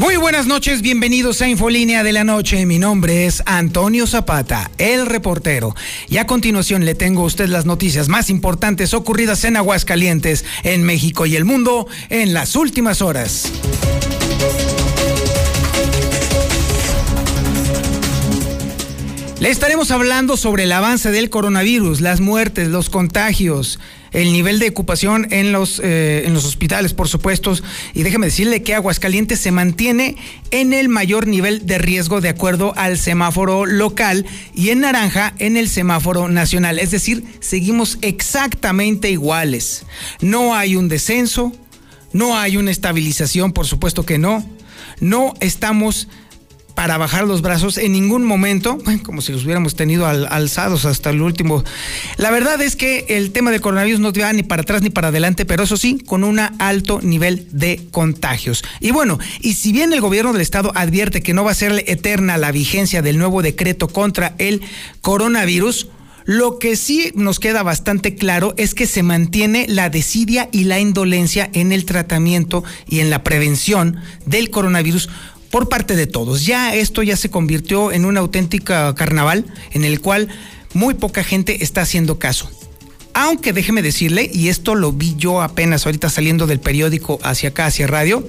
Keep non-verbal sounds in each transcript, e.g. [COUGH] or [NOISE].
Muy buenas noches, bienvenidos a Infolínea de la Noche. Mi nombre es Antonio Zapata, el reportero. Y a continuación le tengo a usted las noticias más importantes ocurridas en Aguascalientes, en México y el mundo en las últimas horas. Le estaremos hablando sobre el avance del coronavirus, las muertes, los contagios, el nivel de ocupación en los, eh, en los hospitales, por supuesto. Y déjeme decirle que Aguascalientes se mantiene en el mayor nivel de riesgo de acuerdo al semáforo local y en naranja en el semáforo nacional. Es decir, seguimos exactamente iguales. No hay un descenso, no hay una estabilización, por supuesto que no. No estamos para bajar los brazos en ningún momento, como si los hubiéramos tenido alzados hasta el último. La verdad es que el tema del coronavirus no va ni para atrás ni para adelante, pero eso sí, con un alto nivel de contagios. Y bueno, y si bien el gobierno del estado advierte que no va a ser eterna la vigencia del nuevo decreto contra el coronavirus, lo que sí nos queda bastante claro es que se mantiene la desidia y la indolencia en el tratamiento y en la prevención del coronavirus por parte de todos. Ya esto ya se convirtió en un auténtica carnaval en el cual muy poca gente está haciendo caso. Aunque déjeme decirle, y esto lo vi yo apenas ahorita saliendo del periódico hacia acá, hacia radio,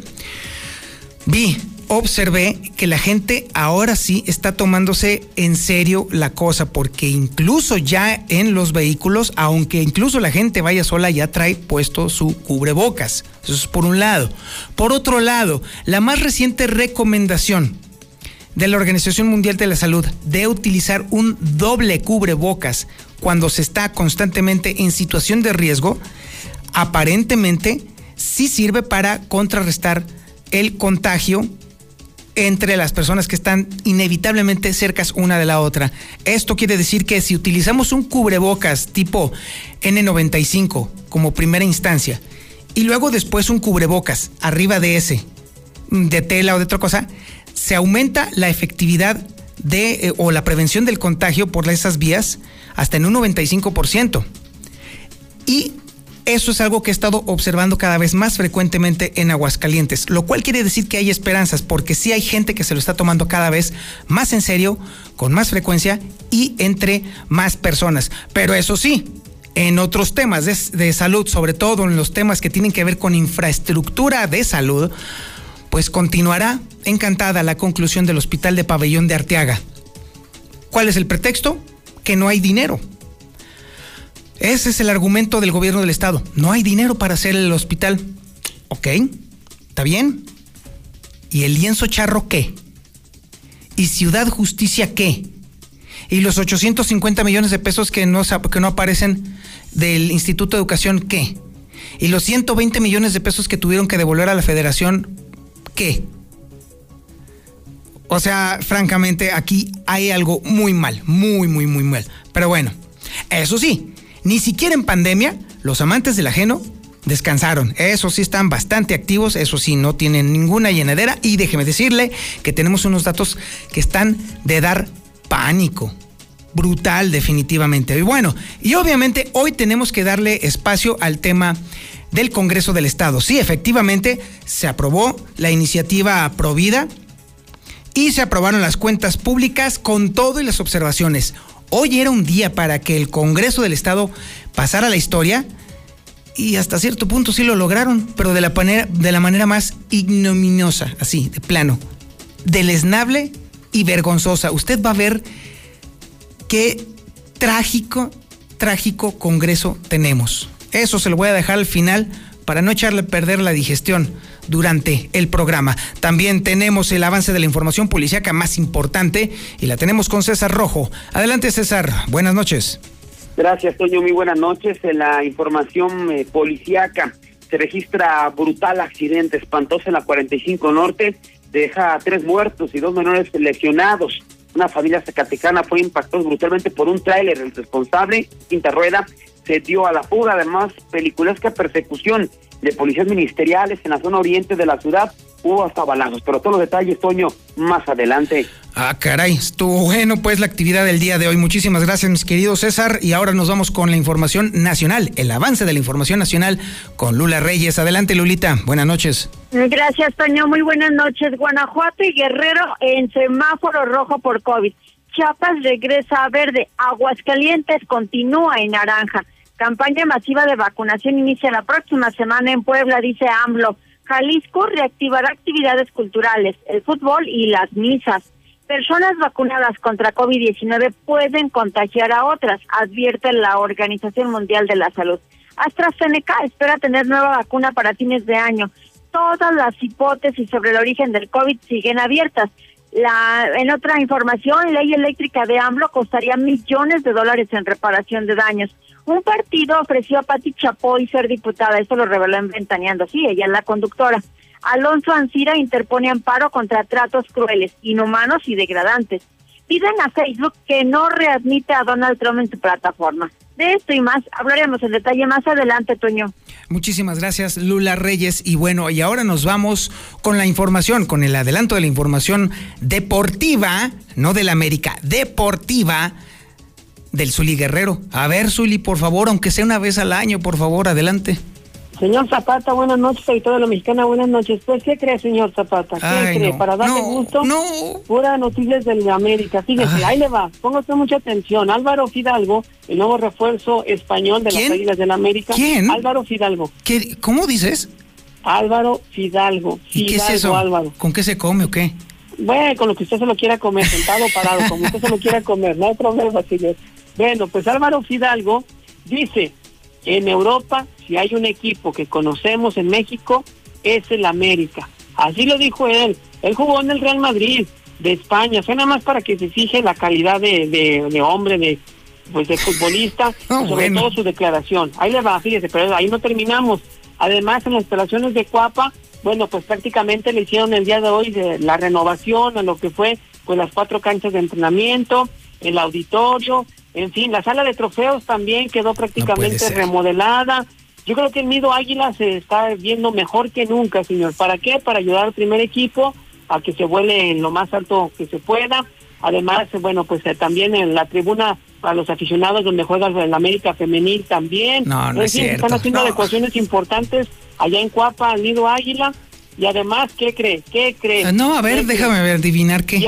vi observé que la gente ahora sí está tomándose en serio la cosa, porque incluso ya en los vehículos, aunque incluso la gente vaya sola, ya trae puesto su cubrebocas. Eso es por un lado. Por otro lado, la más reciente recomendación de la Organización Mundial de la Salud de utilizar un doble cubrebocas cuando se está constantemente en situación de riesgo, aparentemente sí sirve para contrarrestar el contagio entre las personas que están inevitablemente cercas una de la otra. Esto quiere decir que si utilizamos un cubrebocas tipo N95 como primera instancia y luego después un cubrebocas arriba de ese, de tela o de otra cosa, se aumenta la efectividad de eh, o la prevención del contagio por esas vías hasta en un 95%. Y eso es algo que he estado observando cada vez más frecuentemente en Aguascalientes, lo cual quiere decir que hay esperanzas, porque sí hay gente que se lo está tomando cada vez más en serio, con más frecuencia y entre más personas. Pero eso sí, en otros temas de, salud, sobre todo en los temas que tienen que ver con infraestructura de salud, pues continuará encantada la conclusión del Hospital de Pabellón de Arteaga. ¿Cuál es el pretexto? Que no hay dinero. Ese es el argumento del gobierno del estado. No hay dinero para hacer el hospital. Ok, está bien. ¿Y el lienzo charro qué? ¿Y Ciudad Justicia qué? ¿Y los 850 millones de pesos que no, que no aparecen del Instituto de Educación qué? ¿Y los 120 millones de pesos que tuvieron que devolver a la federación qué? O sea, francamente, aquí hay algo muy mal, muy, muy, muy mal. Pero bueno, eso sí, ni siquiera en pandemia, los amantes del ajeno descansaron. Eso sí están bastante activos, eso sí no tienen ninguna llenadera y déjeme decirle que tenemos unos datos que están de dar pánico. Brutal definitivamente. Y bueno, y obviamente hoy tenemos que darle espacio al tema del Congreso del Estado. Sí, efectivamente se aprobó la iniciativa Provida y se aprobaron las cuentas públicas con todo y las observaciones. Hoy era un día para que el Congreso del Estado pasara la historia y hasta cierto punto sí lo lograron, pero de la manera, de la manera más ignominiosa, así, de plano, deleznable y vergonzosa. Usted va a ver qué trágico, trágico Congreso tenemos. Eso se lo voy a dejar al final para no echarle a perder la digestión durante el programa. También tenemos el avance de la información policíaca más importante y la tenemos con César Rojo. Adelante César, buenas noches. Gracias Toño, muy buenas noches. En la información eh, policíaca se registra brutal accidente espantoso en la 45 Norte, deja tres muertos y dos menores lesionados. Una familia zacatecana fue impactada brutalmente por un tráiler. El responsable, quinta rueda, se dio a la fuga. Además, peliculesca persecución de policías ministeriales en la zona oriente de la ciudad. Hubo hasta balazos, pero todos los detalles, Toño, más adelante. Ah, caray, estuvo bueno pues la actividad del día de hoy. Muchísimas gracias, mis queridos César. Y ahora nos vamos con la información nacional, el avance de la información nacional con Lula Reyes. Adelante, Lulita. Buenas noches. Gracias, Toño. Muy buenas noches. Guanajuato y Guerrero en semáforo rojo por COVID. Chiapas regresa a verde. Aguascalientes continúa en naranja. Campaña masiva de vacunación inicia la próxima semana en Puebla, dice AMLO. Jalisco reactivará actividades culturales, el fútbol y las misas. Personas vacunadas contra COVID-19 pueden contagiar a otras, advierte la Organización Mundial de la Salud. AstraZeneca espera tener nueva vacuna para fines de año. Todas las hipótesis sobre el origen del COVID siguen abiertas. La, en otra información, ley eléctrica de AMLO costaría millones de dólares en reparación de daños. Un partido ofreció a Pati Chapoy ser diputada, esto lo reveló en Ventaneando, sí, ella es la conductora. Alonso Ancira interpone amparo contra tratos crueles, inhumanos y degradantes. Piden a Facebook que no readmite a Donald Trump en su plataforma. De esto y más hablaremos en detalle más adelante, Toño. Muchísimas gracias, Lula Reyes. Y bueno, y ahora nos vamos con la información, con el adelanto de la información deportiva, no de la América, deportiva del Zuli Guerrero. A ver, Zuli, por favor, aunque sea una vez al año, por favor, adelante. Señor Zapata, buenas noches, toda la mexicana, buenas noches. Pues, ¿qué cree, señor Zapata? ¿Qué cree? Para darle gusto, no. pura noticias de América. Fíjese, ahí le va, póngase mucha atención. Álvaro Fidalgo, el nuevo refuerzo español de las Águilas la América. ¿Quién? Álvaro Fidalgo. ¿Qué, ¿Cómo dices? Álvaro Fidalgo. ¿Y qué es eso? Álvaro. ¿Con qué se come o qué? Bueno, con lo que usted se lo quiera comer, sentado o parado, como usted se lo quiera comer, no hay problema, señor. Bueno, pues Álvaro Fidalgo dice, en Europa, si hay un equipo que conocemos en México, es el América. Así lo dijo él. Él jugó en el Real Madrid de España. Fue nada más para que se fije la calidad de, de, hombre, de pues de futbolista, [LAUGHS] sobre todo su declaración. Ahí le va, fíjese, pero ahí no terminamos. Además, en las instalaciones de Cuapa, bueno, pues prácticamente le hicieron el día de hoy de la renovación a lo que fue pues las cuatro canchas de entrenamiento, el auditorio, en fin, la sala de trofeos también quedó prácticamente remodelada. Yo creo que el Nido Águila se está viendo mejor que nunca, señor. ¿Para qué? Para ayudar al primer equipo a que se vuele en lo más alto que se pueda. Además, bueno, pues eh, también en la tribuna para los aficionados donde juega el América Femenil también. No, no es cierto. Están haciendo adecuaciones importantes allá en Cuapa, al Nido Águila. Y además, ¿qué cree? ¿Qué cree? Ah, no, a ver, déjame ver, adivinar qué.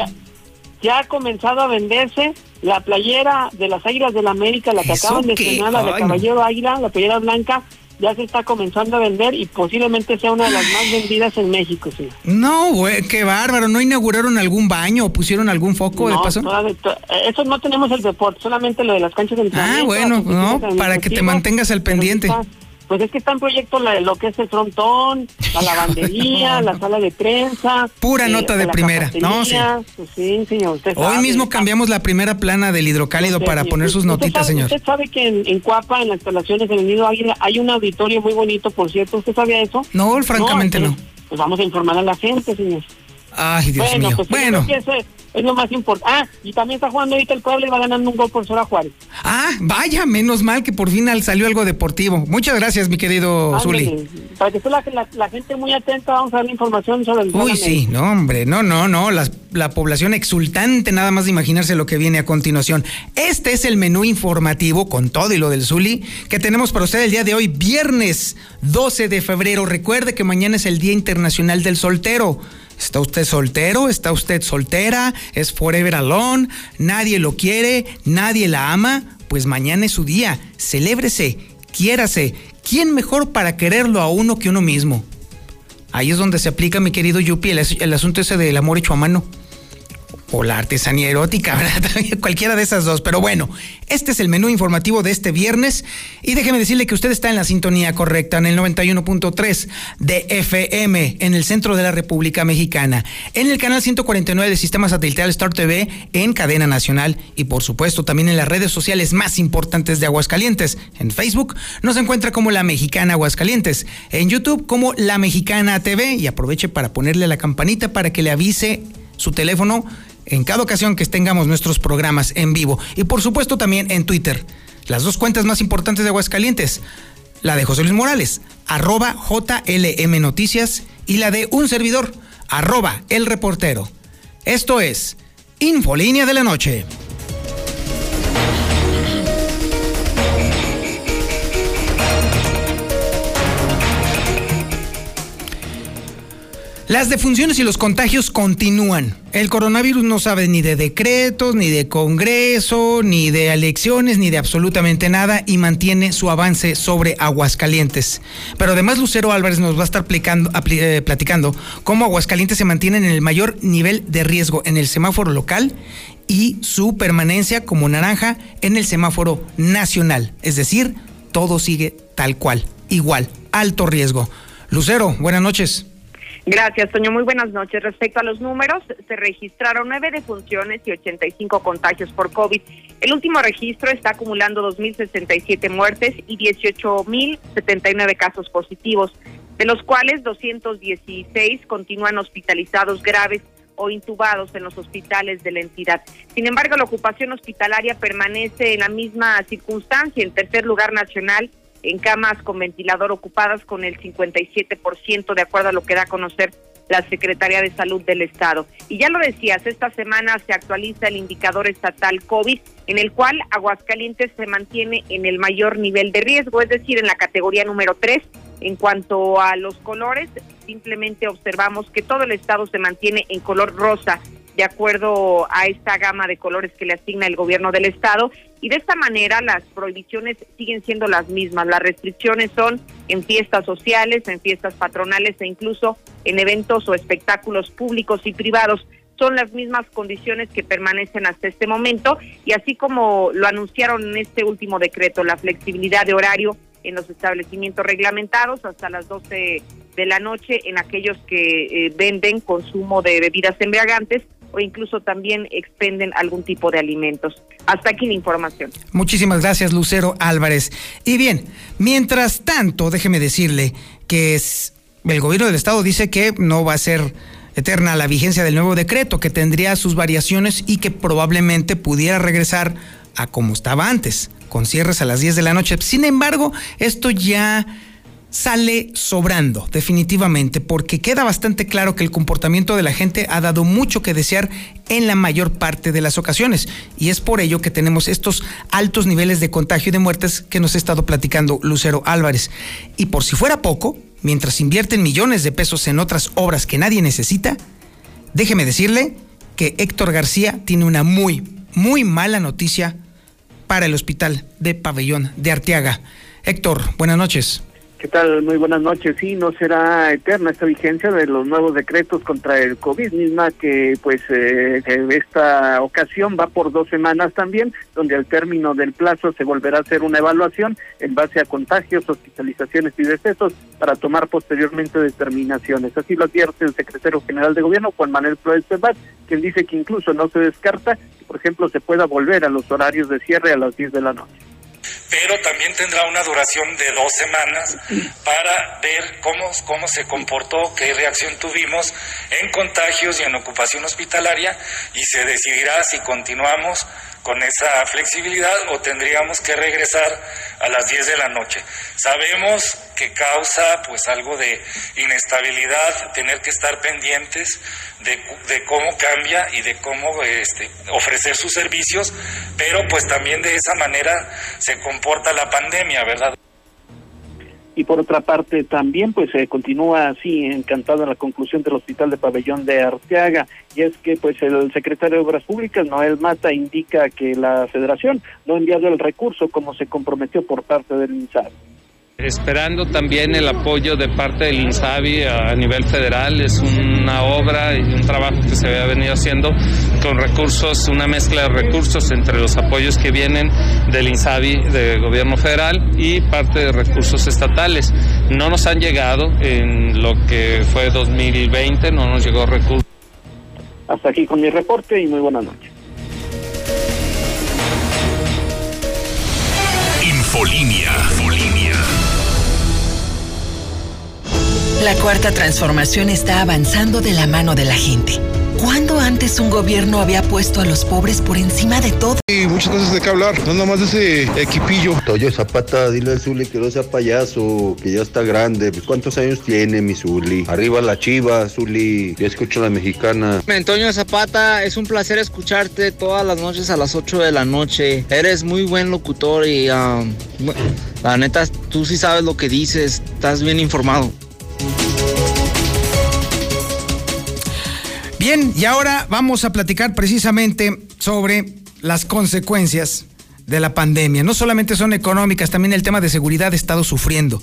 ya ha comenzado a venderse la playera de las Águilas del la América, la que acaban de estrenar, la de Caballero Águila, la playera blanca, ya se está comenzando a vender y posiblemente sea una de las más vendidas en México, sí. No, güey, qué bárbaro. ¿No inauguraron algún baño o pusieron algún foco de paso? eso no tenemos el deporte, solamente lo de las canchas de. Ah, bueno, no, para que te mantengas al pendiente. Pues es que está en proyecto lo que es el frontón, la lavandería, la sala de prensa. Pura eh, nota de primera, ¿no? Sí. Pues sí, señor. Hoy mismo cambiamos la primera plana del hidrocálido para poner sus notitas, señor. Usted sabe que en, Cuapa, en las instalaciones del Nido Águila, hay un auditorio muy bonito, por cierto. ¿Usted sabía eso? No, francamente no. Pues vamos a informar a la gente, señor. Ay, Dios bueno, mío. Pues bueno, es lo más importante. Ah, y también está jugando ahorita el pueblo y va ganando un gol por Sora Juárez. Ah, vaya, menos mal que por fin salió algo deportivo. Muchas gracias, mi querido Zuli. Para que esté la, gente muy atenta, vamos a dar información sobre el Uy, sí, no, hombre, no, no, no. La, la población exultante, nada más de imaginarse lo que viene a continuación. Este es el menú informativo con todo y lo del Zuli que tenemos para usted el día de hoy, viernes 12 de febrero. Recuerde que mañana es el Día Internacional del Soltero. ¿Está usted soltero? ¿Está usted soltera? ¿Es forever alone? ¿Nadie lo quiere? ¿Nadie la ama? Pues mañana es su día. Celébrese, quiérase. ¿Quién mejor para quererlo a uno que uno mismo? Ahí es donde se aplica, mi querido Yupi, el, el asunto ese del amor hecho a mano o la artesanía erótica, [LAUGHS] ¿verdad? cualquiera de esas dos. Pero bueno, este es el menú informativo de este viernes y déjeme decirle que usted está en la sintonía correcta, en el 91.3 de FM, en el centro de la República Mexicana, en el canal 149 del sistema satelital Star TV, en cadena nacional y por supuesto también en las redes sociales más importantes de Aguascalientes. En Facebook nos encuentra como La Mexicana Aguascalientes, en YouTube como La Mexicana TV y aproveche para ponerle la campanita para que le avise su teléfono en cada ocasión que tengamos nuestros programas en vivo. Y por supuesto también en Twitter. las dos cuentas más importantes de Aguascalientes, la de José Luis Morales, arroba JLM Noticias, y la de un servidor, arroba el reportero. Esto es Infolínea de la Noche. Las defunciones y los contagios continúan. El coronavirus no sabe ni de decretos, ni de Congreso, ni de elecciones, ni de absolutamente nada y mantiene su avance sobre Aguascalientes. Pero además Lucero Álvarez nos va a estar eh, platicando cómo Aguascalientes se mantiene en el mayor nivel de riesgo en el semáforo local y su permanencia como naranja en el semáforo nacional. Es decir, todo sigue tal cual, igual, alto riesgo. Lucero, buenas noches. Gracias, Toño. Muy buenas noches. Respecto a los números, se registraron nueve defunciones y 85 contagios por COVID. El último registro está acumulando 2.067 muertes y 18.079 casos positivos, de los cuales 216 continúan hospitalizados graves o intubados en los hospitales de la entidad. Sin embargo, la ocupación hospitalaria permanece en la misma circunstancia, en tercer lugar nacional en camas con ventilador ocupadas con el 57%, de acuerdo a lo que da a conocer la Secretaría de Salud del Estado. Y ya lo decías, esta semana se actualiza el indicador estatal COVID, en el cual Aguascalientes se mantiene en el mayor nivel de riesgo, es decir, en la categoría número 3. En cuanto a los colores, simplemente observamos que todo el estado se mantiene en color rosa de acuerdo a esta gama de colores que le asigna el gobierno del estado y de esta manera las prohibiciones siguen siendo las mismas. Las restricciones son en fiestas sociales, en fiestas patronales e incluso en eventos o espectáculos públicos y privados. Son las mismas condiciones que permanecen hasta este momento y así como lo anunciaron en este último decreto, la flexibilidad de horario en los establecimientos reglamentados hasta las 12 de la noche en aquellos que eh, venden consumo de bebidas embriagantes o incluso también expenden algún tipo de alimentos. Hasta aquí la información. Muchísimas gracias, Lucero Álvarez. Y bien, mientras tanto, déjeme decirle que el gobierno del estado dice que no va a ser eterna la vigencia del nuevo decreto, que tendría sus variaciones y que probablemente pudiera regresar a como estaba antes, con cierres a las 10 de la noche. Sin embargo, esto ya sale sobrando, definitivamente, porque queda bastante claro que el comportamiento de la gente ha dado mucho que desear en la mayor parte de las ocasiones. Y es por ello que tenemos estos altos niveles de contagio y de muertes que nos ha estado platicando Lucero Álvarez. Y por si fuera poco, mientras invierten millones de pesos en otras obras que nadie necesita, déjeme decirle que Héctor García tiene una muy, muy mala noticia para el hospital de Pabellón de Arteaga. Héctor, buenas noches. ¿Qué tal? Muy buenas noches. Sí, no será eterna esta vigencia de los nuevos decretos contra el COVID, misma que pues eh, esta ocasión va por dos semanas también, donde al término del plazo se volverá a hacer una evaluación en base a contagios, hospitalizaciones y decesos para tomar posteriormente determinaciones. Así lo advierte el secretario general de gobierno, Juan Manuel Flores Cebat, quien dice que incluso no se descarta que, por ejemplo, se pueda volver a los horarios de cierre a las 10 de la noche pero también tendrá una duración de dos semanas para ver cómo, cómo se comportó, qué reacción tuvimos en contagios y en ocupación hospitalaria y se decidirá si continuamos con esa flexibilidad o tendríamos que regresar a las 10 de la noche. Sabemos que causa pues algo de inestabilidad tener que estar pendientes de, cómo cambia y de cómo este, ofrecer sus servicios, pero pues también de esa manera se comporta la pandemia, ¿verdad? y por otra parte también pues se continúa así encantado en la conclusión del hospital de pabellón de Arteaga y es que pues el secretario de Obras Públicas Noel Mata indica que la Federación no ha enviado el recurso como se comprometió por parte del INSAR. Esperando también el apoyo de parte del INSABI a nivel federal, es una obra y un trabajo que se había venido haciendo con recursos, una mezcla de recursos entre los apoyos que vienen del INSABI de gobierno federal y parte de recursos estatales. No nos han llegado en lo que fue 2020, no nos llegó recursos. Hasta aquí con mi reporte y muy buenas noches. Infolinia. La cuarta transformación está avanzando de la mano de la gente ¿Cuándo antes un gobierno había puesto a los pobres por encima de todo? Y muchas cosas de qué hablar, no nomás de ese equipillo. Toyo Zapata, dile al Zuli que no sea payaso, que ya está grande. Pues, ¿Cuántos años tiene mi Zuli? Arriba la chiva, Zuli. Ya escucho la mexicana. Antonio Zapata, es un placer escucharte todas las noches a las 8 de la noche. Eres muy buen locutor y um, la neta, tú sí sabes lo que dices, estás bien informado. Bien, y ahora vamos a platicar precisamente sobre las consecuencias de la pandemia. No solamente son económicas, también el tema de seguridad ha estado sufriendo.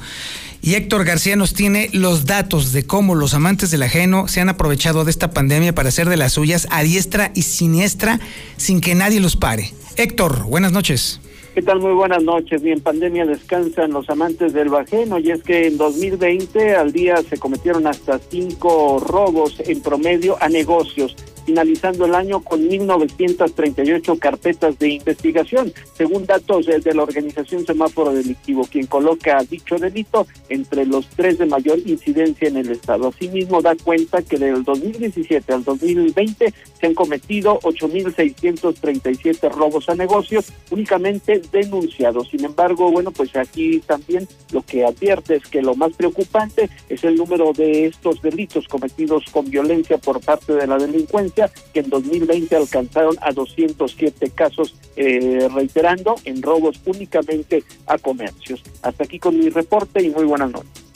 Y Héctor García nos tiene los datos de cómo los amantes del ajeno se han aprovechado de esta pandemia para hacer de las suyas a diestra y siniestra sin que nadie los pare. Héctor, buenas noches. ¿Qué tal? Muy buenas noches. Bien, pandemia descansan los amantes del bajeno y es que en 2020 al día se cometieron hasta cinco robos en promedio a negocios finalizando el año con 1.938 carpetas de investigación, según datos de la organización Semáforo Delictivo, quien coloca dicho delito entre los tres de mayor incidencia en el Estado. Asimismo, da cuenta que del 2017 al 2020 se han cometido 8.637 robos a negocios, únicamente denunciados. Sin embargo, bueno, pues aquí también lo que advierte es que lo más preocupante es el número de estos delitos cometidos con violencia por parte de la delincuencia que en 2020 alcanzaron a 207 casos, eh, reiterando en robos únicamente a comercios. Hasta aquí con mi reporte y muy buenas noches.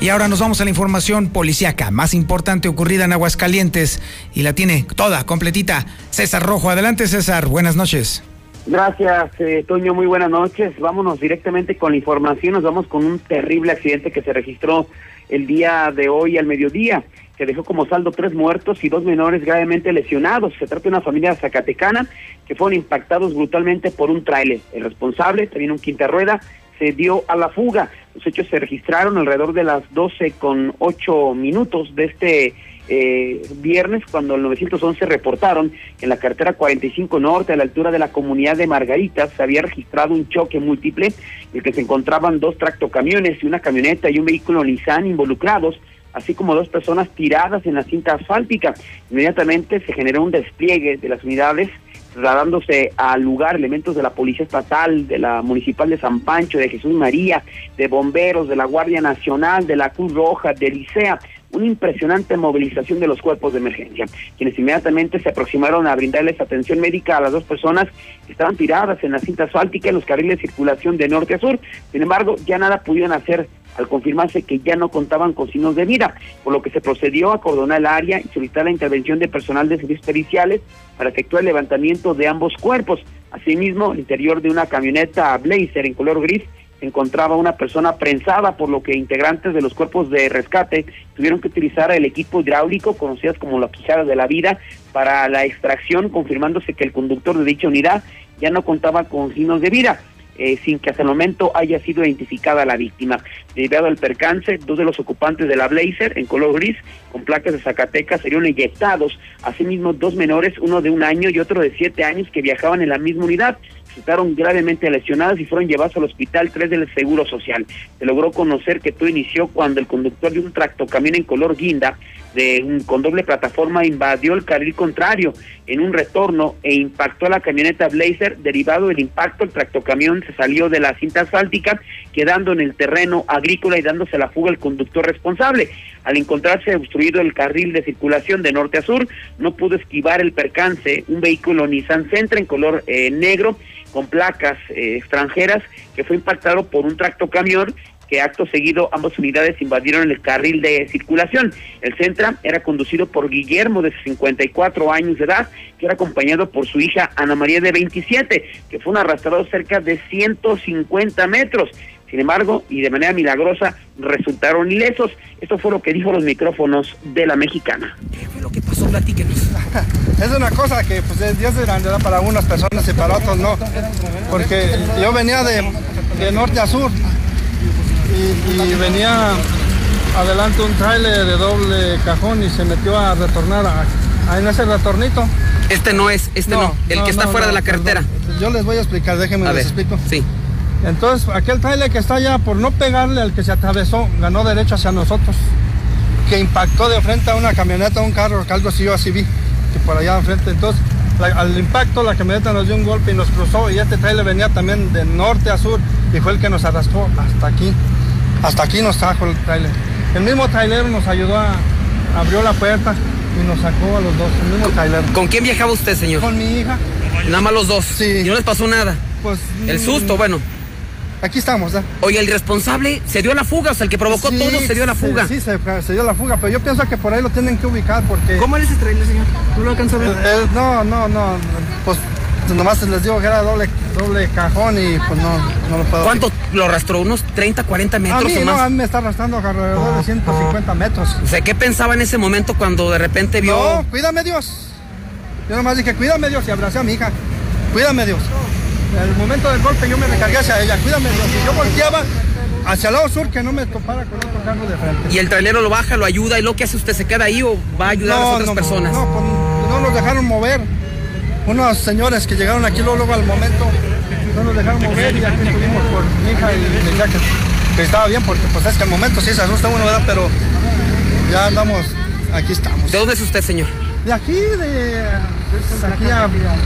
Y ahora nos vamos a la información policíaca más importante ocurrida en Aguascalientes y la tiene toda, completita. César Rojo, adelante César, buenas noches. Gracias, eh, Toño, muy buenas noches. Vámonos directamente con la información, nos vamos con un terrible accidente que se registró el día de hoy al mediodía. Se dejó como saldo tres muertos y dos menores gravemente lesionados. Se trata de una familia zacatecana que fueron impactados brutalmente por un tráiler. El responsable, también un quinta rueda, se dio a la fuga. Los hechos se registraron alrededor de las 12 con 8 minutos de este eh, viernes cuando el 911 reportaron en la carretera 45 Norte, a la altura de la comunidad de Margaritas, se había registrado un choque múltiple en el que se encontraban dos tractocamiones y una camioneta y un vehículo Nissan involucrados así como dos personas tiradas en la cinta asfáltica. Inmediatamente se generó un despliegue de las unidades trasladándose al lugar elementos de la Policía Estatal, de la Municipal de San Pancho, de Jesús María, de Bomberos, de la Guardia Nacional, de la Cruz Roja, de Licea, una impresionante movilización de los cuerpos de emergencia, quienes inmediatamente se aproximaron a brindarles atención médica a las dos personas que estaban tiradas en la cinta asfáltica en los carriles de circulación de norte a sur. Sin embargo, ya nada pudieron hacer al confirmarse que ya no contaban con signos de vida, por lo que se procedió a acordonar el área y solicitar la intervención de personal de servicios periciales para efectuar el levantamiento de ambos cuerpos. Asimismo, el interior de una camioneta Blazer en color gris encontraba una persona prensada, por lo que integrantes de los cuerpos de rescate tuvieron que utilizar el equipo hidráulico, conocidas como las quijadas de la vida, para la extracción, confirmándose que el conductor de dicha unidad ya no contaba con signos de vida. Eh, sin que hasta el momento haya sido identificada la víctima. Debido al percance, dos de los ocupantes de la Blazer en color gris con placas de Zacatecas serían eyectados. Asimismo, dos menores, uno de un año y otro de siete años que viajaban en la misma unidad resultaron gravemente lesionados y fueron llevados al hospital 3 del Seguro Social. Se logró conocer que todo inició cuando el conductor de un tractocamión en color guinda de con doble plataforma invadió el carril contrario en un retorno e impactó a la camioneta Blazer. Derivado del impacto, el tractocamión se salió de la cinta asfáltica, quedando en el terreno agrícola y dándose la fuga el conductor responsable. Al encontrarse obstruido el carril de circulación de norte a sur, no pudo esquivar el percance un vehículo Nissan Sentra en color eh, negro con placas eh, extranjeras que fue impactado por un tractocamión que acto seguido ambas unidades invadieron el carril de circulación. El Centra era conducido por Guillermo de 54 años de edad, que era acompañado por su hija Ana María de 27, que fue un arrastrado cerca de 150 metros. Sin embargo, y de manera milagrosa, resultaron ilesos. Esto fue lo que dijo los micrófonos de la mexicana. ¿Qué fue lo que pasó? Platíquenos. [LAUGHS] Es una cosa que pues Dios es grande para unas personas y para otros no. Porque yo venía de, de norte a sur y, venía adelante un trailer de doble cajón y se metió a retornar a, en ese retornito. Este no es, este no, el que está fuera de la carretera. Yo les voy a explicar, déjenme les explico. Sí. Entonces, aquel trailer que está allá, por no pegarle al que se atravesó, ganó derecho hacia nosotros. que impactó de frente a una camioneta, un carro, que algo así yo así vi, que por allá enfrente. Entonces, la- al impacto la camioneta nos dio un golpe y nos cruzó y este trailer venía también de norte a sur y fue el que nos arrastró hasta aquí. Hasta aquí nos trajo el trailer. El mismo trailer nos ayudó a, abrió la puerta y nos sacó a los dos, el mismo trailer. ¿Con quién viajaba usted, señor? Con mi hija. Nada más los dos. Sí. ¿Y no les pasó nada? Pues. El susto, bueno. Aquí estamos, ¿eh? Oye, el responsable se dio a la fuga, o sea, el que provocó Sí, todo se dio a la fuga. Sí, se, se dio la fuga, pero yo pienso que por ahí lo tienen que ubicar porque... ¿Cómo era ese trailer, señor? ¿Tú lo alcanzas a ver? Eh, no, no, no, pues nomás les digo que era doble, doble cajón y pues no, no lo puedo... ¿Cuánto lo arrastró? ¿Unos 30, 40 A metros mí o no, más? a mí me está arrastrando alrededor de 150 metros. O sea, ¿qué pensaba en ese momento cuando de repente vio... No, cuídame Dios. Yo nomás dije, cuídame Dios y abracé a mi hija. Cuídame Dios. El momento del golpe yo me recargué hacia ella, cuídame. Y yo volteaba hacia el lado sur que no me topara con otro carro de frente. Y el trailero lo baja, lo ayuda, y lo que hace usted se queda ahí o va a ayudar a las No, otras no, personas. No, pues, no nos dejaron mover. Unos señores que llegaron aquí luego, luego al momento no nos dejaron mover y aquí estuvimos por mi hija y decía que, que estaba bien porque pues es que al momento sí se asusta uno, ¿verdad? Pero ya andamos, aquí estamos. ¿De dónde es usted, señor? De aquí, de pues, aquí a,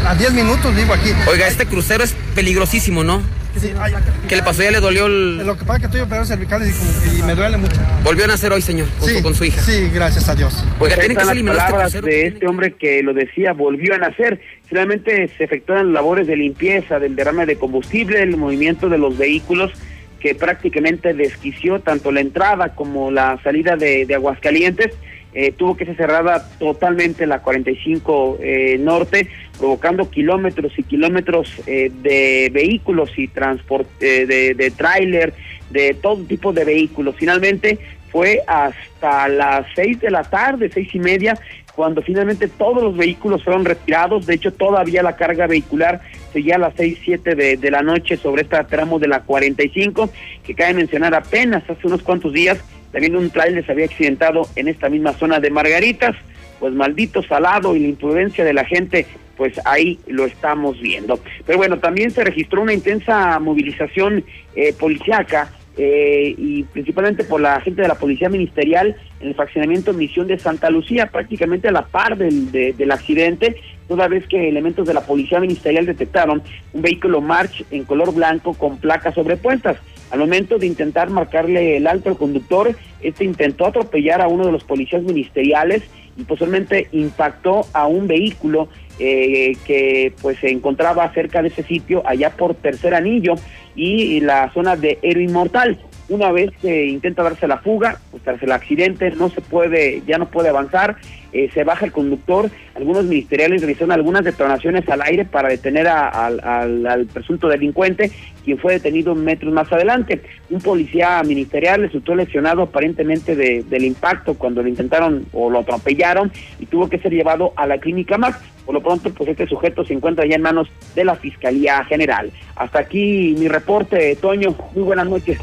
a 10 minutos vivo aquí. Oiga, este crucero es peligrosísimo, ¿no? Sí, ay, ¿Qué le pasó? ¿Ya le dolió el...? Lo que pasa es que estoy operado cervicales y, y me duele mucho. Volvió a nacer hoy, señor, con, su, con su hija. Sí, gracias a Dios. Oiga, Ahí tiene que ser las este palabras crucero. de este hombre que lo decía, volvió a nacer. Finalmente se efectúan labores de limpieza del derrame de combustible, el movimiento de los vehículos que prácticamente desquició tanto la entrada como la salida de, de Aguascalientes. Eh, tuvo que ser cerrada totalmente la 45 eh, Norte, provocando kilómetros y kilómetros eh, de vehículos y transporte de, de tráiler, de todo tipo de vehículos. Finalmente fue hasta las seis de la tarde, seis y media, cuando finalmente todos los vehículos fueron retirados. De hecho, todavía la carga vehicular seguía a las seis, siete de, de la noche sobre este tramo de la 45, que cabe mencionar apenas hace unos cuantos días, también un tráiler se había accidentado en esta misma zona de Margaritas. Pues maldito salado y la imprudencia de la gente, pues ahí lo estamos viendo. Pero bueno, también se registró una intensa movilización eh, policiaca eh, y principalmente por la gente de la Policía Ministerial en el fraccionamiento Misión de Santa Lucía, prácticamente a la par del, de- del accidente, toda vez que elementos de la Policía Ministerial detectaron un vehículo March en color blanco con placas sobrepuestas. Al momento de intentar marcarle el alto al conductor, este intentó atropellar a uno de los policías ministeriales y posiblemente impactó a un vehículo eh, que pues se encontraba cerca de ese sitio, allá por Tercer Anillo y la zona de Héroe Inmortal. Una vez que intenta darse la fuga, pues tras el accidente no se puede, ya no puede avanzar, eh, se baja el conductor, algunos ministeriales realizaron algunas detonaciones al aire para detener a- al, presunto delincuente, quien fue detenido metros más adelante. Un policía ministerial resultó lesionado aparentemente de- del impacto cuando lo intentaron o lo atropellaron y tuvo que ser llevado a la clínica Max. Por lo pronto, pues este sujeto se encuentra ya en manos de la Fiscalía General. Hasta aquí mi reporte, Toño. Muy buenas noches.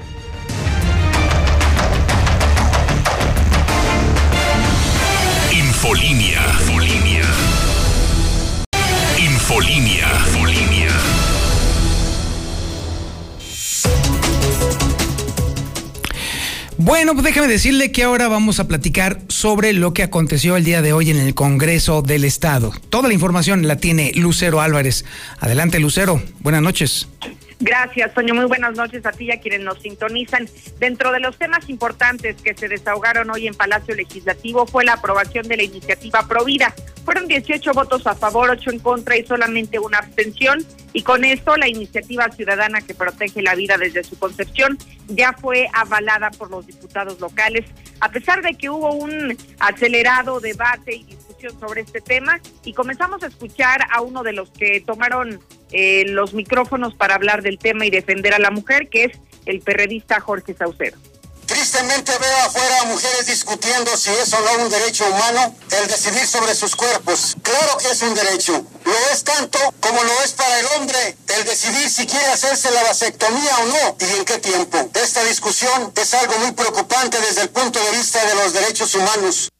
Infolinia. Infolinia. Infolinia. Infolinia. Bueno, pues déjame decirle que ahora vamos a platicar sobre lo que aconteció el día de hoy en el Congreso del Estado. Toda la información la tiene Lucero Álvarez. Adelante, Lucero. Buenas noches. Gracias, Toño. Muy buenas noches a ti y a quienes nos sintonizan. Dentro de los temas importantes que se desahogaron hoy en Palacio Legislativo fue la aprobación de la iniciativa Provida. Fueron 18 votos a favor, 8 en contra y solamente una abstención. Y con esto, la iniciativa ciudadana que protege la vida desde su concepción ya fue avalada por los diputados locales. A pesar de que hubo un acelerado debate y sobre este tema, y comenzamos a escuchar a uno de los que tomaron eh, los micrófonos para hablar del tema y defender a la mujer, que es el perredista Jorge Saucedo. Tristemente veo afuera a mujeres discutiendo si es o no un derecho humano el decidir sobre sus cuerpos. Claro que es un derecho. Lo es tanto como lo es para el hombre el decidir si quiere hacerse la vasectomía o no y en qué tiempo. Esta discusión es algo muy preocupante desde el punto de vista de los derechos humanos.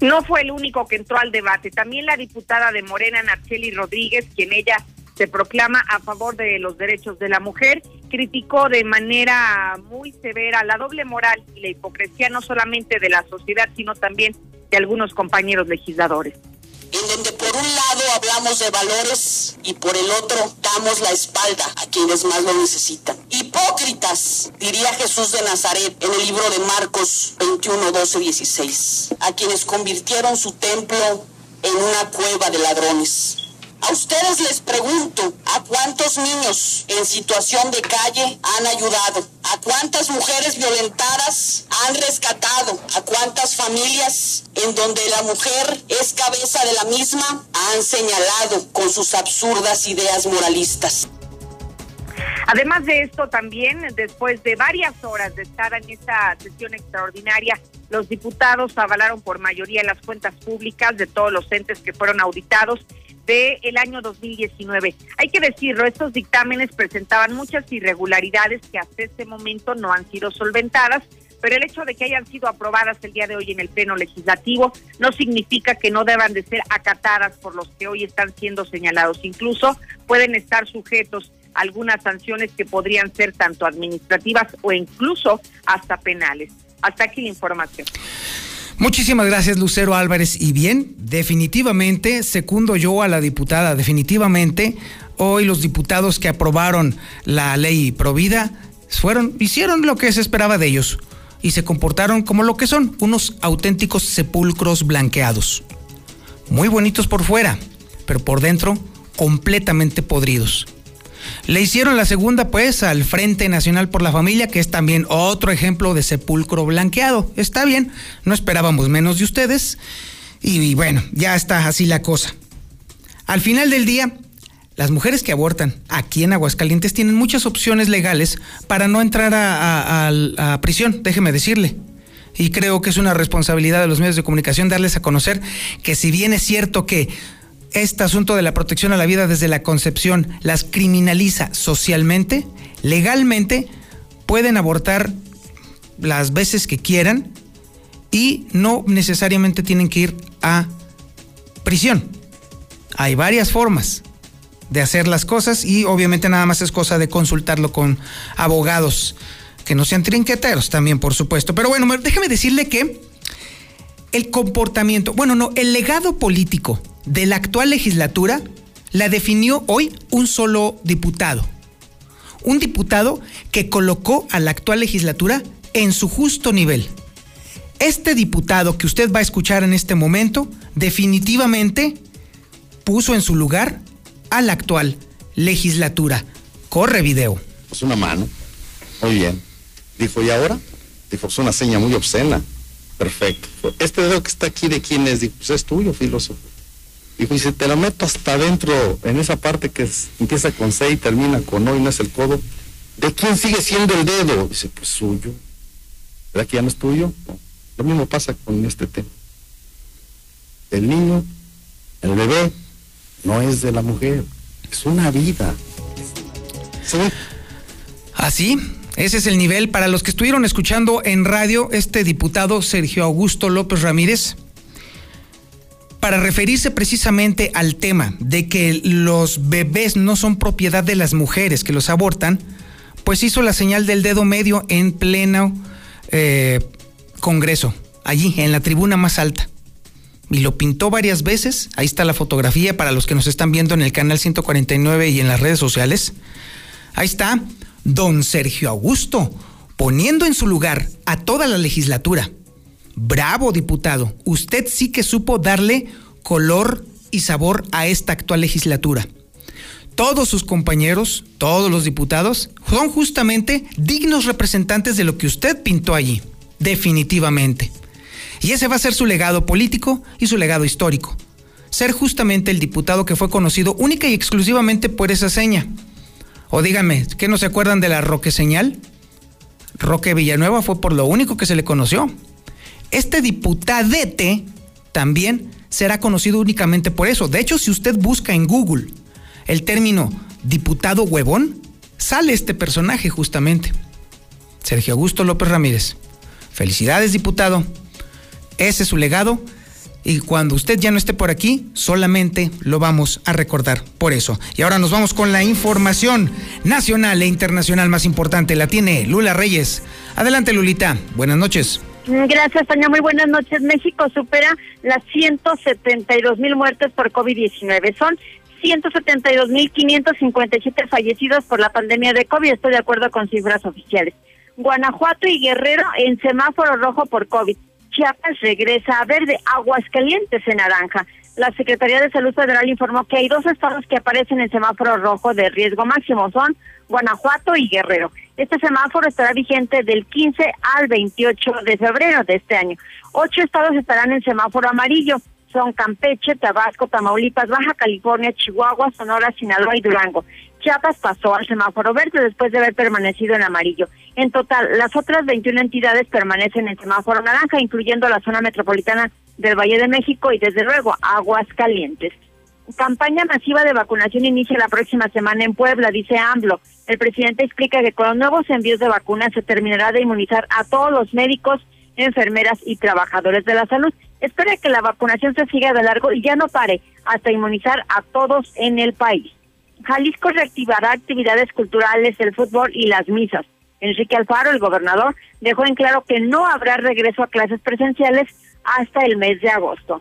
No fue el único que entró al debate. También la diputada de Morena, Nacheli Rodríguez, quien ella se proclama a favor de los derechos de la mujer, criticó de manera muy severa la doble moral y la hipocresía no solamente de la sociedad, sino también de algunos compañeros legisladores hablamos de valores y por el otro damos la espalda a quienes más lo necesitan. Hipócritas, diría Jesús de Nazaret en el libro de Marcos 21, 12, 16, a quienes convirtieron su templo en una cueva de ladrones. A ustedes les pregunto, ¿a cuántos niños en situación de calle han ayudado? ¿A cuántas mujeres violentadas han rescatado? ¿A cuántas familias en donde la mujer es cabeza de la misma han señalado con sus absurdas ideas moralistas? Además de esto, también después de varias horas de estar en esta sesión extraordinaria, los diputados avalaron por mayoría las cuentas públicas de todos los entes que fueron auditados del año 2019. Hay que decirlo, estos dictámenes presentaban muchas irregularidades que hasta este momento no han sido solventadas, pero el hecho de que hayan sido aprobadas el día de hoy en el Pleno Legislativo no significa que no deban de ser acatadas por los que hoy están siendo señalados. Incluso pueden estar sujetos a algunas sanciones que podrían ser tanto administrativas o incluso hasta penales. Hasta aquí la información. Muchísimas gracias, Lucero Álvarez. Y bien, definitivamente, secundo yo a la diputada, definitivamente, hoy los diputados que aprobaron la ley Provida fueron, hicieron lo que se esperaba de ellos y se comportaron como lo que son, unos auténticos sepulcros blanqueados. Muy bonitos por fuera, pero por dentro completamente podridos. Le hicieron la segunda, pues, al Frente Nacional por la Familia, que es también otro ejemplo de sepulcro blanqueado. Está bien, no esperábamos menos de ustedes. Y, bueno, ya está así la cosa. Al final del día, las mujeres que abortan aquí en Aguascalientes tienen muchas opciones legales para no entrar a, a prisión, déjeme decirle y creo que es una responsabilidad de los medios de comunicación darles a conocer que si bien es cierto que este asunto de la protección a la vida desde la concepción las criminaliza socialmente, legalmente pueden abortar las veces que quieran y no necesariamente tienen que ir a prisión. Hay varias formas de hacer las cosas y obviamente nada más es cosa de consultarlo con abogados que no sean trinqueteros también, por supuesto. Pero bueno, déjeme decirle que el comportamiento, bueno, no, el legado político de la actual legislatura la definió hoy un solo diputado. Un diputado que colocó a la actual legislatura en su justo nivel. Este diputado que usted va a escuchar en este momento definitivamente puso en su lugar a la actual legislatura. Corre video. Es una mano. Muy bien. Dijo, ¿y ahora? Dijo, es una seña muy obscena. Perfecto. Este dedo que está aquí, ¿de quién es? Pues es tuyo, filósofo. Y si te lo meto hasta adentro, en esa parte que empieza con C y termina con O y no es el codo, ¿de quién sigue siendo el dedo? Dice, pues suyo. ¿Verdad que ya no es tuyo? Lo mismo pasa con este tema. El niño, el bebé, no es de la mujer, es una vida. Así, ese es el nivel. Para los que estuvieron escuchando en radio, este diputado Sergio Augusto López Ramírez para referirse precisamente al tema de que los bebés no son propiedad de las mujeres que los abortan, pues hizo la señal del dedo medio en pleno eh, Congreso, allí, en la tribuna más alta. Y lo pintó varias veces. Ahí está la fotografía para los que nos están viendo en el canal 149 y en las redes sociales. Ahí está don Sergio Augusto, poniendo en su lugar a toda la legislatura Bravo, diputado. Usted sí que supo darle color y sabor a esta actual legislatura. Todos sus compañeros, todos los diputados, son justamente dignos representantes de lo que usted pintó allí, definitivamente. Y ese va a ser su legado político y su legado histórico. Ser justamente el diputado que fue conocido única y exclusivamente por esa seña. O díganme, ¿qué no se acuerdan de la Roque Señal? Roque Villanueva fue por lo único que se le conoció. Este diputadete también será conocido únicamente por eso. De hecho, si usted busca en Google el término diputado huevón, sale este personaje justamente. Sergio Augusto López Ramírez. Felicidades, diputado. Ese es su legado Y cuando usted ya no esté por aquí, solamente lo vamos a recordar por eso. Y ahora nos vamos con la información nacional e internacional más importante. La tiene Lula Reyes. Adelante, Lulita. Buenas noches. Gracias, Tania. Muy buenas noches. México supera las 172 mil muertes por COVID-19. Son 172.557 fallecidos por la pandemia de COVID. Estoy de acuerdo con cifras oficiales. Guanajuato y Guerrero en semáforo rojo por COVID. Chiapas regresa a verde, Aguascalientes en naranja. La Secretaría de Salud Federal informó que hay dos estados que aparecen en semáforo rojo de riesgo máximo, son Guanajuato y Guerrero. Este semáforo estará vigente del 15 al 28 de febrero de este año. Ocho estados estarán en semáforo amarillo, son Campeche, Tabasco, Tamaulipas, Baja California, Chihuahua, Sonora, Sinaloa y Durango. Chiapas pasó al semáforo verde después de haber permanecido en amarillo. En total, las otras 21 entidades permanecen en semáforo naranja, incluyendo la zona metropolitana del Valle de México y desde luego Aguas Calientes. Campaña masiva de vacunación inicia la próxima semana en Puebla, dice AMLO. El presidente explica que con los nuevos envíos de vacunas se terminará de inmunizar a todos los médicos, enfermeras y trabajadores de la salud. Espera que la vacunación se siga de largo y ya no pare hasta inmunizar a todos en el país. Jalisco reactivará actividades culturales, el fútbol y las misas. Enrique Alfaro, el gobernador, dejó en claro que no habrá regreso a clases presenciales hasta el mes de agosto.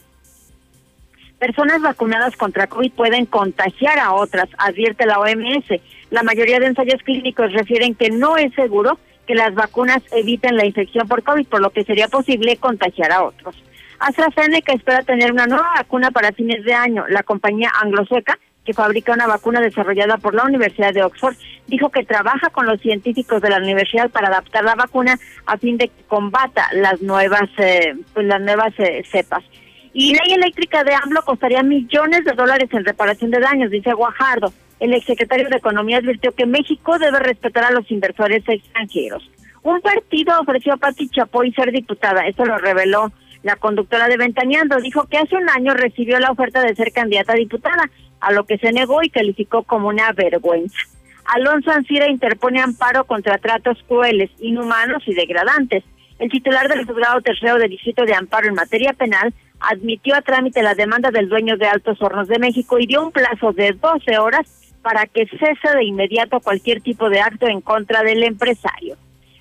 Personas vacunadas contra COVID pueden contagiar a otras, advierte la OMS. La mayoría de ensayos clínicos refieren que no es seguro que las vacunas eviten la infección por COVID, por lo que sería posible contagiar a otros. AstraZeneca espera tener una nueva vacuna para fines de año. La compañía anglo-sueca que fabrica una vacuna desarrollada por la Universidad de Oxford, dijo que trabaja con los científicos de la universidad para adaptar la vacuna a fin de que combata las nuevas, eh, pues las nuevas eh, cepas. Y ley eléctrica de AMLO costaría millones de dólares en reparación de daños, dice Guajardo. El exsecretario de Economía advirtió que México debe respetar a los inversores extranjeros. Un partido ofreció a Pati Chapoy ser diputada, eso lo reveló la conductora de Ventaneando. Dijo que hace un año recibió la oferta de ser candidata a diputada, a lo que se negó y calificó como una vergüenza. Alonso Ancira interpone amparo contra tratos crueles, inhumanos y degradantes. El titular del juzgado tercero del Distrito de Amparo en materia penal admitió a trámite la demanda del dueño de Altos Hornos de México y dio un plazo de 12 horas para que cese de inmediato cualquier tipo de acto en contra del empresario.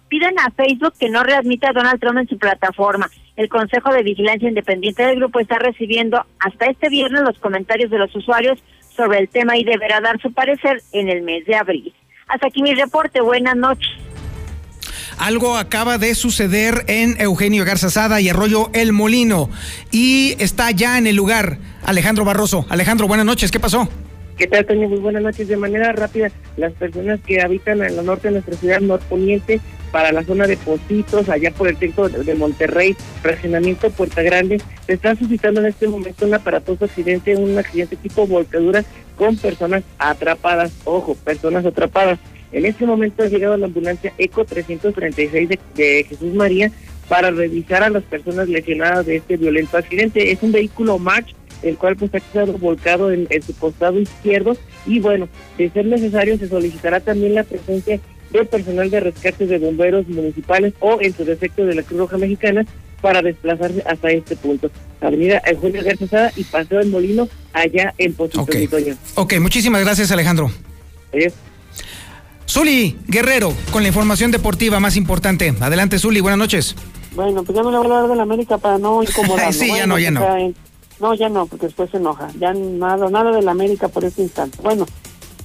Piden a Facebook que no readmita a Donald Trump en su plataforma. El Consejo de Vigilancia Independiente del grupo está recibiendo hasta este viernes los comentarios de los usuarios sobre el tema y deberá dar su parecer en el mes de abril. Hasta aquí mi reporte. Buenas noches. Algo acaba de suceder en Eugenio Garzazada y Arroyo El Molino y está ya en el lugar Alejandro Barroso. Alejandro, buenas noches. ¿Qué pasó? ¿Qué tal, Toño? Muy buenas noches. De manera rápida, las personas que habitan en el norte de nuestra ciudad norponiente para la zona de Positos, allá por el centro de Monterrey, fraccionamiento Puerta Grande, se está suscitando en este momento un aparatoso accidente, un accidente tipo volcadura con personas atrapadas. Ojo, personas atrapadas. En este momento ha llegado la ambulancia ECO 336 de, de Jesús María para revisar a las personas lesionadas de este violento accidente. Es un vehículo March el cual pues ha quedado volcado en, en, su costado izquierdo y bueno, de ser necesario se solicitará también la presencia de personal de rescate de bomberos municipales o en su defecto de la Cruz Roja Mexicana para desplazarse hasta este punto. Avenida Eugenio García y Paseo del Molino allá en Posito okay. ok, muchísimas gracias Alejandro. Adiós. Zuli Guerrero, con la información deportiva más importante. Adelante, Zuli, buenas noches. Bueno, pues ya no le voy a hablar de la América para no [LAUGHS] incomodar. sí, bueno, ya no, ya no. En... No, ya no, porque después se enoja. Ya nada, nada de la América por este instante. Bueno,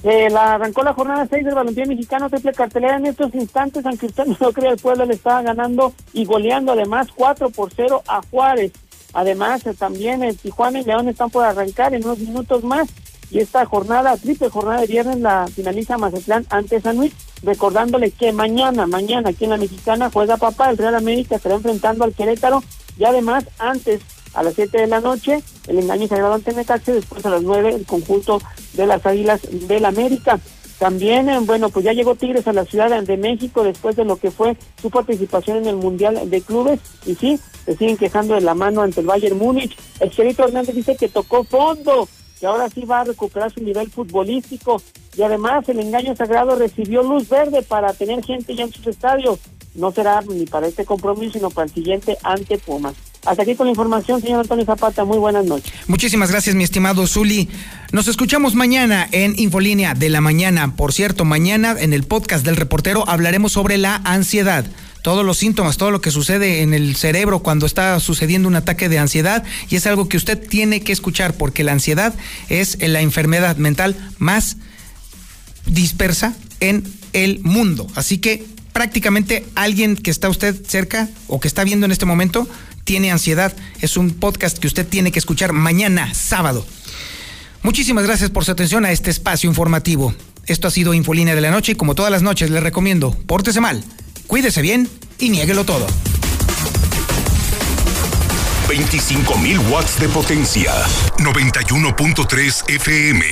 eh, la arrancó la jornada 6 del balompié mexicano, triple cartelera en estos instantes, aunque usted [LAUGHS] no lo crea, el pueblo le estaba ganando y goleando además 4 por 0 a Juárez. Además, eh, también el Tijuana y León están por arrancar en unos minutos más. Y esta jornada, triple jornada de viernes, la finaliza Mazatlán ante San Luis, recordándole que mañana, mañana aquí en la mexicana juega papá, el Real América estará enfrentando al Querétaro y además antes a las 7 de la noche, el engaño sagrado ante Necaxa, después a las 9 el conjunto de las Águilas del América. También, eh, bueno, pues ya llegó Tigres a la Ciudad de México después de lo que fue su participación en el Mundial de Clubes. Y sí, se siguen quejando de la mano ante el Bayern Múnich. El Hernández dice que tocó fondo, que ahora sí va a recuperar su nivel futbolístico. Y además, el engaño sagrado recibió luz verde para tener gente ya en sus estadios. No será ni para este compromiso, sino para el siguiente ante Pumas. Hasta aquí con la información, señor Antonio Zapata. Muy buenas noches. Muchísimas gracias, mi estimado Zuli. Nos escuchamos mañana en Infolínea de la mañana. Por cierto, mañana en el podcast del reportero hablaremos sobre la ansiedad todos los síntomas, todo lo que sucede en el cerebro cuando está sucediendo un ataque de ansiedad y es algo que usted tiene que escuchar porque la ansiedad es la enfermedad mental más dispersa en el mundo. Así que prácticamente alguien que está usted cerca o que está viendo en este momento tiene ansiedad. Es un podcast que usted tiene que escuchar mañana, sábado. Muchísimas gracias por su atención a este espacio informativo. Esto ha sido Infolínea de la Noche y como todas las noches les recomiendo, pórtese mal Cuídese bien y niéguelo todo. 25.000 watts de potencia. 91.3 FM.